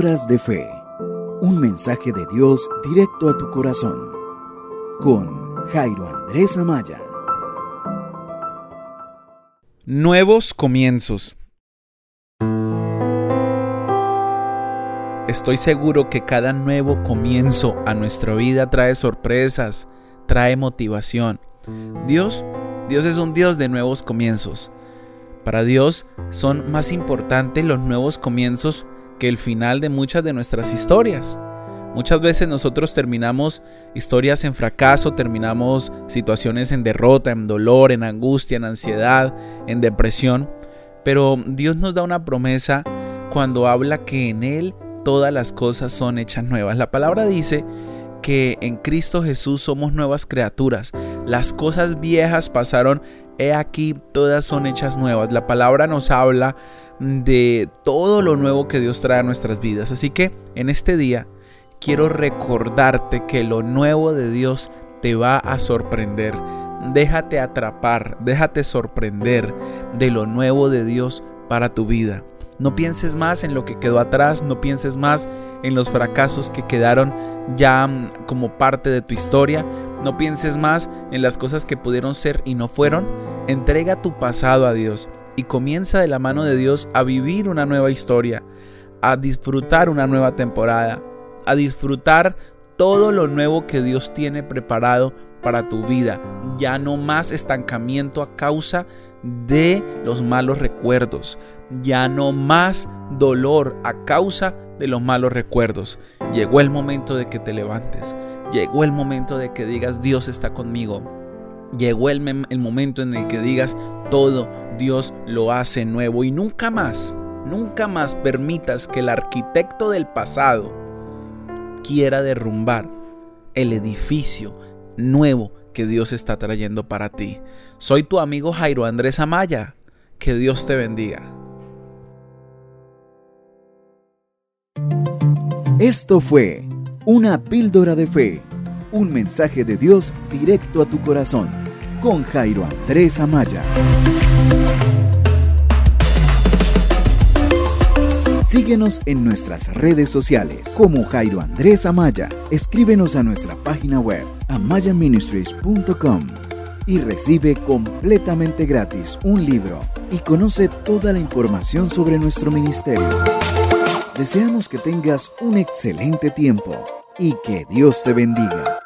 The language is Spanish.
De Fe. Un mensaje de Dios directo a tu corazón. Con Jairo Andrés Amaya. Nuevos comienzos. Estoy seguro que cada nuevo comienzo a nuestra vida trae sorpresas, trae motivación. Dios, Dios es un Dios de nuevos comienzos. Para Dios son más importantes los nuevos comienzos que el final de muchas de nuestras historias. Muchas veces nosotros terminamos historias en fracaso, terminamos situaciones en derrota, en dolor, en angustia, en ansiedad, en depresión. Pero Dios nos da una promesa cuando habla que en Él todas las cosas son hechas nuevas. La palabra dice que en Cristo Jesús somos nuevas criaturas. Las cosas viejas pasaron he aquí todas son hechas nuevas. La palabra nos habla de todo lo nuevo que Dios trae a nuestras vidas. Así que en este día quiero recordarte que lo nuevo de Dios te va a sorprender. Déjate atrapar, déjate sorprender de lo nuevo de Dios para tu vida. No pienses más en lo que quedó atrás, no pienses más en los fracasos que quedaron ya mm, como parte de tu historia, no pienses más en las cosas que pudieron ser y no fueron. Entrega tu pasado a Dios y comienza de la mano de Dios a vivir una nueva historia, a disfrutar una nueva temporada, a disfrutar todo lo nuevo que Dios tiene preparado para tu vida. Ya no más estancamiento a causa de los malos recuerdos. Ya no más dolor a causa de los malos recuerdos. Llegó el momento de que te levantes. Llegó el momento de que digas Dios está conmigo. Llegó el, momento en el que digas todo Dios lo hace nuevo y nunca más, nunca más permitas que el arquitecto del pasado quiera derrumbar el edificio nuevo que Dios está trayendo para ti. Soy tu amigo Jairo Andrés Amaya. Que Dios te bendiga. Esto fue una píldora de fe, un mensaje de Dios directo a tu corazón, con Jairo Andrés Amaya. Síguenos en nuestras redes sociales como Jairo Andrés Amaya. Escríbenos a nuestra página web amayaministries.com y recibe completamente gratis un libro y conoce toda la información sobre nuestro ministerio. Deseamos que tengas un excelente tiempo y que Dios te bendiga.